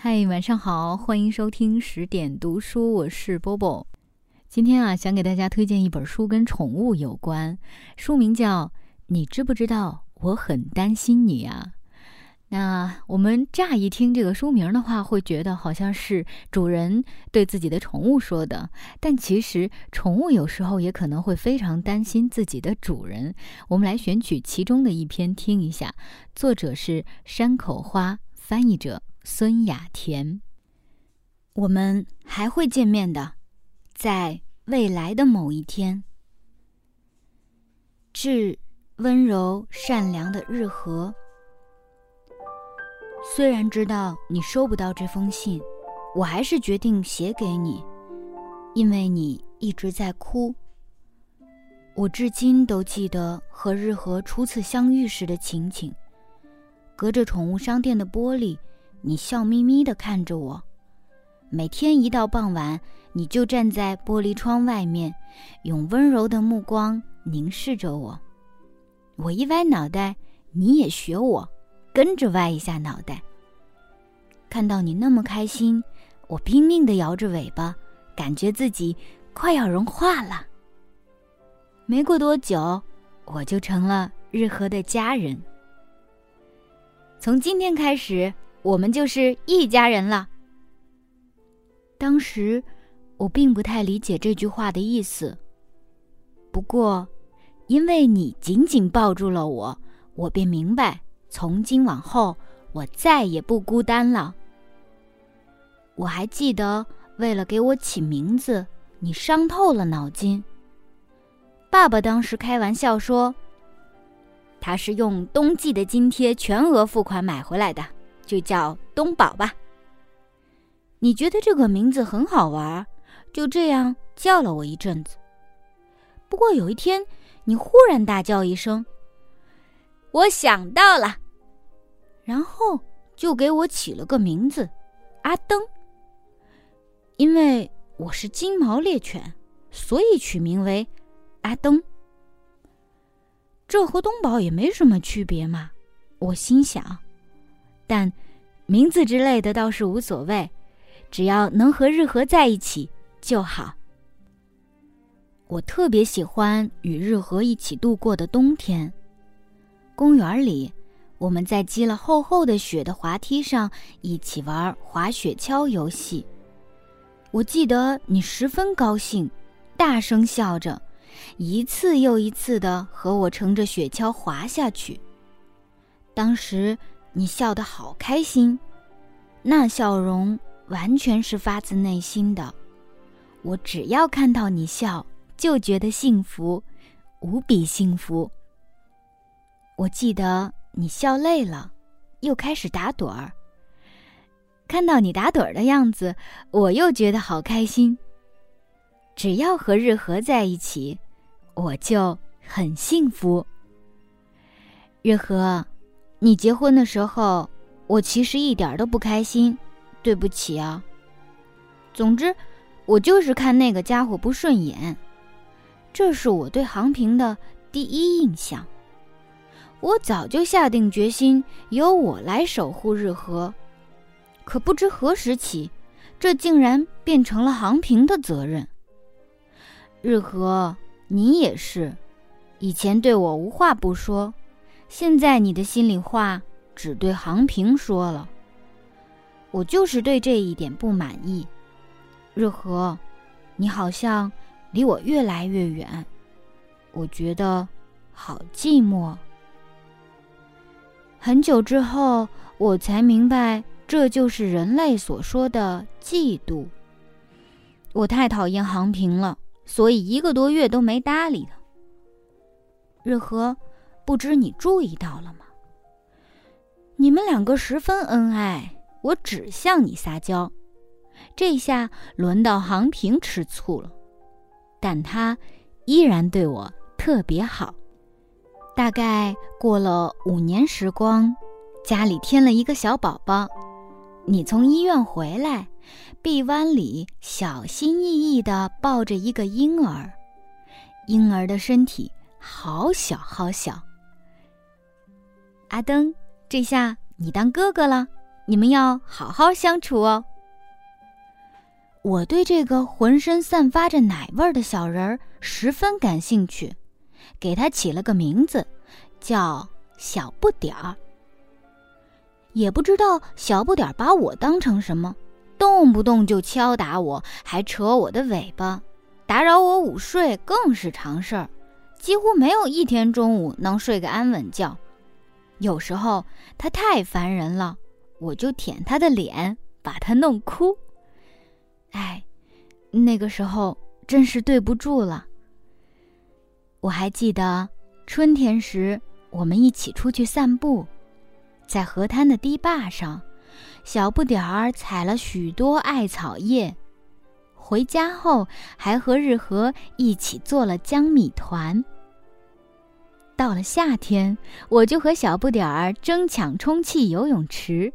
嗨，晚上好，欢迎收听十点读书，我是波波。今天啊，想给大家推荐一本书，跟宠物有关，书名叫《你知不知道我很担心你啊》。那我们乍一听这个书名的话，会觉得好像是主人对自己的宠物说的，但其实宠物有时候也可能会非常担心自己的主人。我们来选取其中的一篇听一下，作者是山口花，翻译者孙雅甜。我们还会见面的，在未来的某一天。致温柔善良的日和。虽然知道你收不到这封信，我还是决定写给你，因为你一直在哭。我至今都记得和日和初次相遇时的情景。隔着宠物商店的玻璃，你笑眯眯地看着我。每天一到傍晚，你就站在玻璃窗外面，用温柔的目光凝视着我。我一歪脑袋，你也学我。跟着歪一下脑袋。看到你那么开心，我拼命地摇着尾巴，感觉自己快要融化了。没过多久，我就成了日和的家人。从今天开始，我们就是一家人了。当时我并不太理解这句话的意思，不过因为你紧紧抱住了我，我便明白。从今往后，我再也不孤单了。我还记得，为了给我起名字，你伤透了脑筋。爸爸当时开玩笑说：“他是用冬季的津贴全额付款买回来的，就叫东宝吧。”你觉得这个名字很好玩，就这样叫了我一阵子。不过有一天，你忽然大叫一声。我想到了，然后就给我起了个名字，阿登。因为我是金毛猎犬，所以取名为阿登。这和东宝也没什么区别嘛，我心想。但名字之类的倒是无所谓，只要能和日和在一起就好。我特别喜欢与日和一起度过的冬天。公园里，我们在积了厚厚的雪的滑梯上一起玩滑雪橇游戏。我记得你十分高兴，大声笑着，一次又一次的和我乘着雪橇滑下去。当时你笑得好开心，那笑容完全是发自内心的。我只要看到你笑，就觉得幸福，无比幸福。我记得你笑累了，又开始打盹儿。看到你打盹儿的样子，我又觉得好开心。只要和日和在一起，我就很幸福。日和，你结婚的时候，我其实一点都不开心，对不起啊。总之，我就是看那个家伙不顺眼，这是我对杭平的第一印象。我早就下定决心由我来守护日和，可不知何时起，这竟然变成了杭平的责任。日和，你也是，以前对我无话不说，现在你的心里话只对航平说了。我就是对这一点不满意。日和，你好像离我越来越远，我觉得好寂寞。很久之后，我才明白，这就是人类所说的嫉妒。我太讨厌航平了，所以一个多月都没搭理他。日和，不知你注意到了吗？你们两个十分恩爱，我只向你撒娇。这下轮到杭平吃醋了，但他依然对我特别好。大概过了五年时光，家里添了一个小宝宝。你从医院回来，臂弯里小心翼翼地抱着一个婴儿，婴儿的身体好小好小。阿登，这下你当哥哥了，你们要好好相处哦。我对这个浑身散发着奶味儿的小人儿十分感兴趣，给他起了个名字，叫小不点儿。也不知道小不点儿把我当成什么，动不动就敲打我，还扯我的尾巴，打扰我午睡更是常事儿，几乎没有一天中午能睡个安稳觉。有时候他太烦人了，我就舔他的脸，把他弄哭。哎，那个时候真是对不住了。我还记得春天时，我们一起出去散步，在河滩的堤坝上，小不点儿采了许多艾草叶，回家后还和日和一起做了江米团。到了夏天，我就和小不点儿争抢充气游泳池。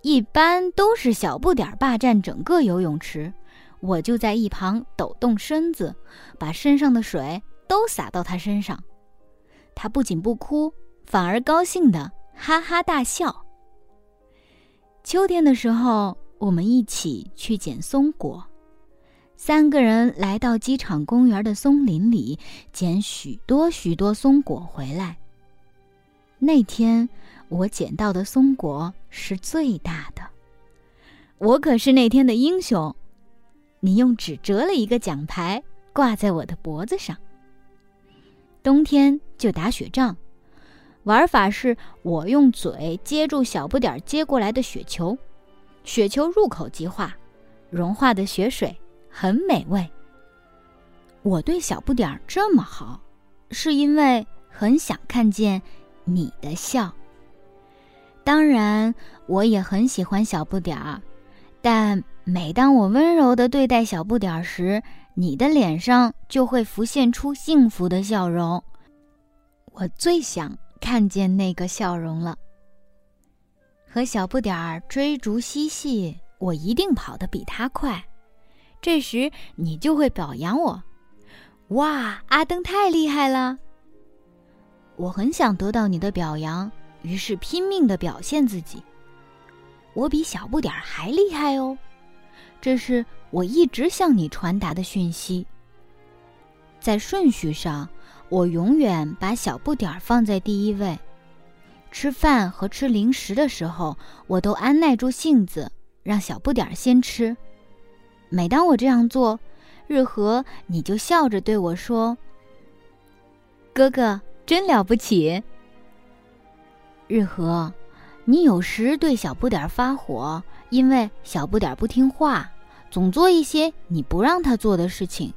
一般都是小不点儿霸占整个游泳池，我就在一旁抖动身子，把身上的水都洒到他身上。他不仅不哭，反而高兴的哈哈大笑。秋天的时候，我们一起去捡松果，三个人来到机场公园的松林里，捡许多许多松果回来。那天。我捡到的松果是最大的，我可是那天的英雄。你用纸折了一个奖牌挂在我的脖子上。冬天就打雪仗，玩法是我用嘴接住小不点接过来的雪球，雪球入口即化，融化的雪水很美味。我对小不点儿这么好，是因为很想看见你的笑。当然，我也很喜欢小不点儿，但每当我温柔的对待小不点儿时，你的脸上就会浮现出幸福的笑容。我最想看见那个笑容了。和小不点儿追逐嬉戏，我一定跑得比他快。这时你就会表扬我：“哇，阿登太厉害了！”我很想得到你的表扬。于是拼命的表现自己。我比小不点儿还厉害哦，这是我一直向你传达的讯息。在顺序上，我永远把小不点儿放在第一位。吃饭和吃零食的时候，我都按耐住性子，让小不点儿先吃。每当我这样做，日和你就笑着对我说：“哥哥真了不起。”日和，你有时对小不点发火，因为小不点不听话，总做一些你不让他做的事情。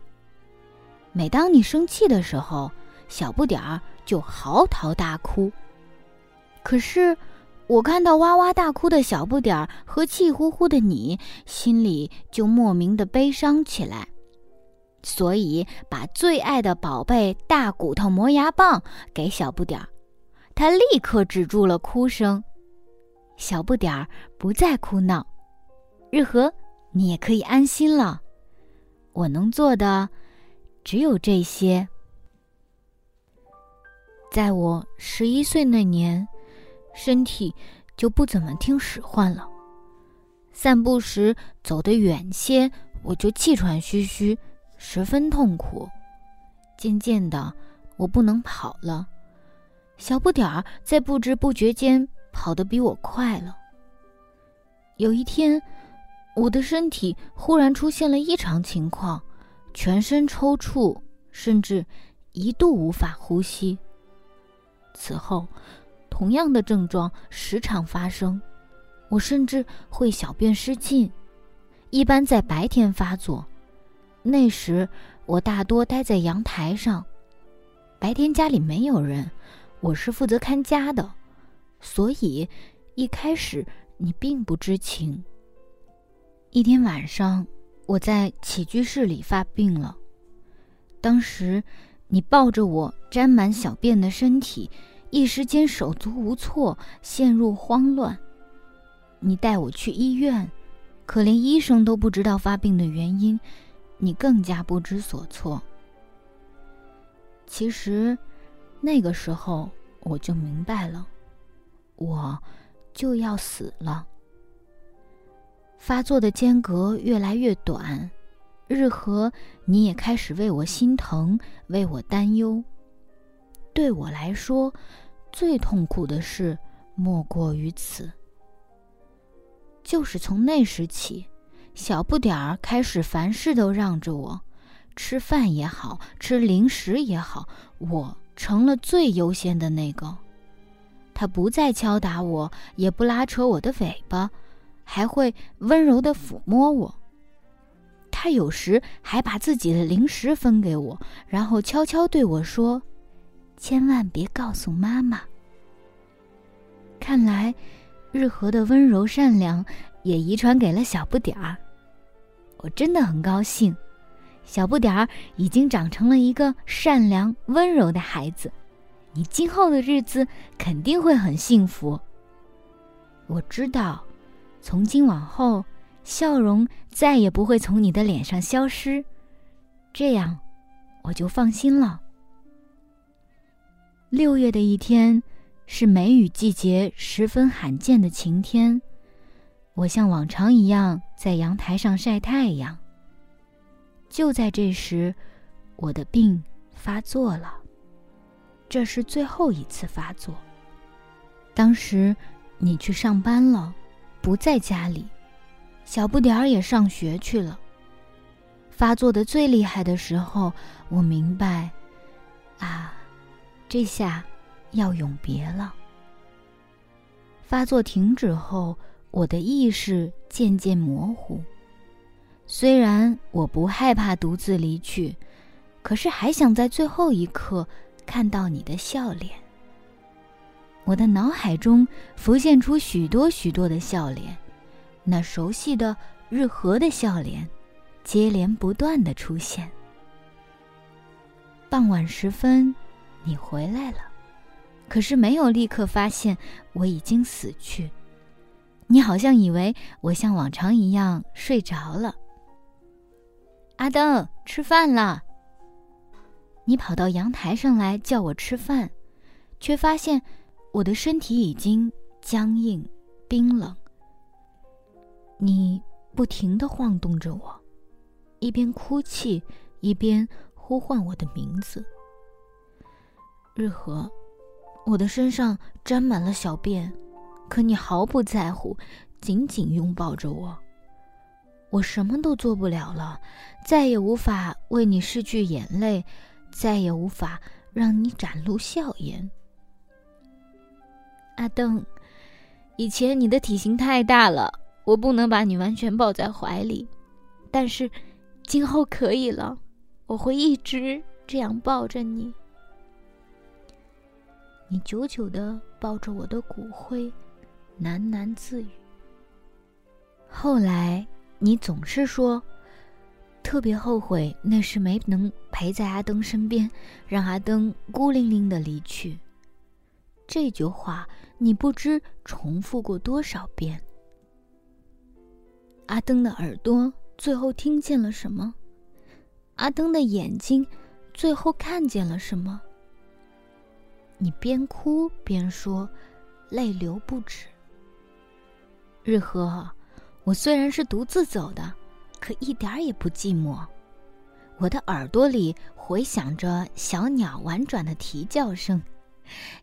每当你生气的时候，小不点儿就嚎啕大哭。可是，我看到哇哇大哭的小不点儿和气呼呼的你，心里就莫名的悲伤起来，所以把最爱的宝贝大骨头磨牙棒给小不点儿。他立刻止住了哭声，小不点儿不再哭闹。日和，你也可以安心了。我能做的只有这些。在我十一岁那年，身体就不怎么听使唤了。散步时走得远些，我就气喘吁吁，十分痛苦。渐渐的，我不能跑了。小不点儿在不知不觉间跑得比我快了。有一天，我的身体忽然出现了异常情况，全身抽搐，甚至一度无法呼吸。此后，同样的症状时常发生，我甚至会小便失禁，一般在白天发作。那时，我大多待在阳台上，白天家里没有人。我是负责看家的，所以一开始你并不知情。一天晚上，我在起居室里发病了。当时你抱着我沾满小便的身体，一时间手足无措，陷入慌乱。你带我去医院，可连医生都不知道发病的原因，你更加不知所措。其实。那个时候我就明白了，我就要死了。发作的间隔越来越短，日和，你也开始为我心疼，为我担忧。对我来说，最痛苦的事莫过于此。就是从那时起，小不点儿开始凡事都让着我，吃饭也好，吃零食也好，我成了最优先的那个。他不再敲打我，也不拉扯我的尾巴，还会温柔地抚摸我。他有时还把自己的零食分给我，然后悄悄对我说。千万别告诉妈妈。看来，日和的温柔善良也遗传给了小不点儿。我真的很高兴，小不点儿已经长成了一个善良温柔的孩子。你今后的日子肯定会很幸福。我知道，从今往后，笑容再也不会从你的脸上消失，这样我就放心了。六月的一天，是梅雨季节十分罕见的晴天。我像往常一样在阳台上晒太阳。就在这时，我的病发作了。这是最后一次发作。当时你去上班了，不在家里，小不点儿也上学去了。发作的最厉害的时候，我明白，啊。这下要永别了。发作停止后，我的意识渐渐模糊。虽然我不害怕独自离去，可是还想在最后一刻看到你的笑脸。我的脑海中浮现出许多许多的笑脸，那熟悉的日和的笑脸，接连不断的出现。傍晚时分。你回来了，可是没有立刻发现我已经死去。你好像以为我像往常一样睡着了。阿登，吃饭了。你跑到阳台上来叫我吃饭，却发现我的身体已经僵硬、冰冷。你不停的晃动着我，一边哭泣，一边呼唤我的名字。日和，我的身上沾满了小便，可你毫不在乎，紧紧拥抱着我。我什么都做不了了，再也无法为你拭去眼泪，再也无法让你展露笑颜。阿登，以前你的体型太大了，我不能把你完全抱在怀里，但是今后可以了，我会一直这样抱着你。你久久的抱着我的骨灰，喃喃自语。后来，你总是说，特别后悔那时没能陪在阿登身边，让阿登孤零零的离去。这句话，你不知重复过多少遍。阿登的耳朵最后听见了什么？阿登的眼睛最后看见了什么？你边哭边说，泪流不止。日和，我虽然是独自走的，可一点儿也不寂寞。我的耳朵里回响着小鸟婉转的啼叫声，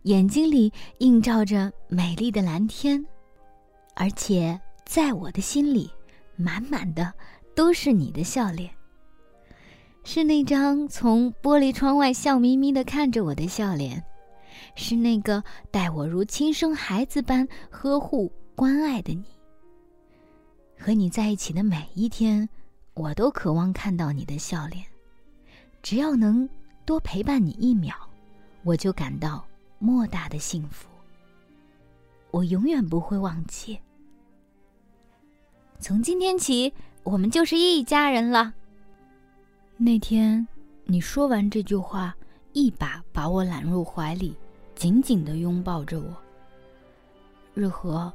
眼睛里映照着美丽的蓝天，而且在我的心里，满满的都是你的笑脸。是那张从玻璃窗外笑眯眯的看着我的笑脸。是那个待我如亲生孩子般呵护关爱的你。和你在一起的每一天，我都渴望看到你的笑脸。只要能多陪伴你一秒，我就感到莫大的幸福。我永远不会忘记。从今天起，我们就是一家人了。那天，你说完这句话，一把把我揽入怀里。紧紧的拥抱着我。日和，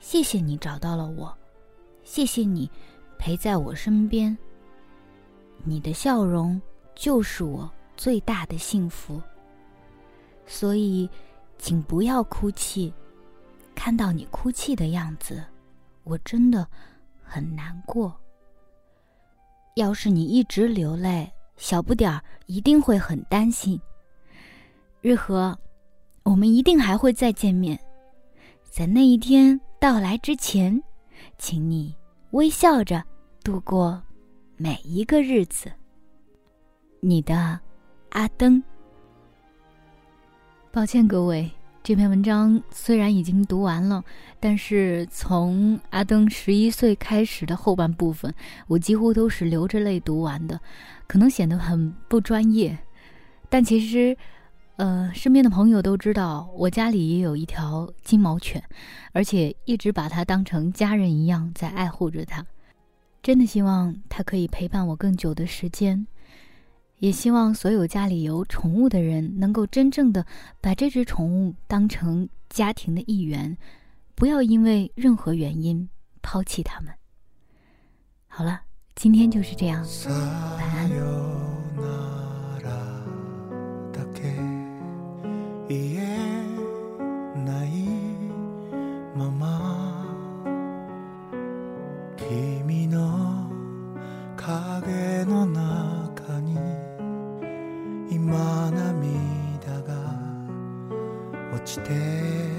谢谢你找到了我，谢谢你陪在我身边。你的笑容就是我最大的幸福。所以，请不要哭泣。看到你哭泣的样子，我真的很难过。要是你一直流泪，小不点儿一定会很担心。日和，我们一定还会再见面，在那一天到来之前，请你微笑着度过每一个日子。你的阿登。抱歉各位，这篇文章虽然已经读完了，但是从阿登十一岁开始的后半部分，我几乎都是流着泪读完的，可能显得很不专业，但其实。呃，身边的朋友都知道，我家里也有一条金毛犬，而且一直把它当成家人一样在爱护着它。真的希望它可以陪伴我更久的时间，也希望所有家里有宠物的人能够真正的把这只宠物当成家庭的一员，不要因为任何原因抛弃它们。好了，今天就是这样，晚安。影の中に今涙が落ちて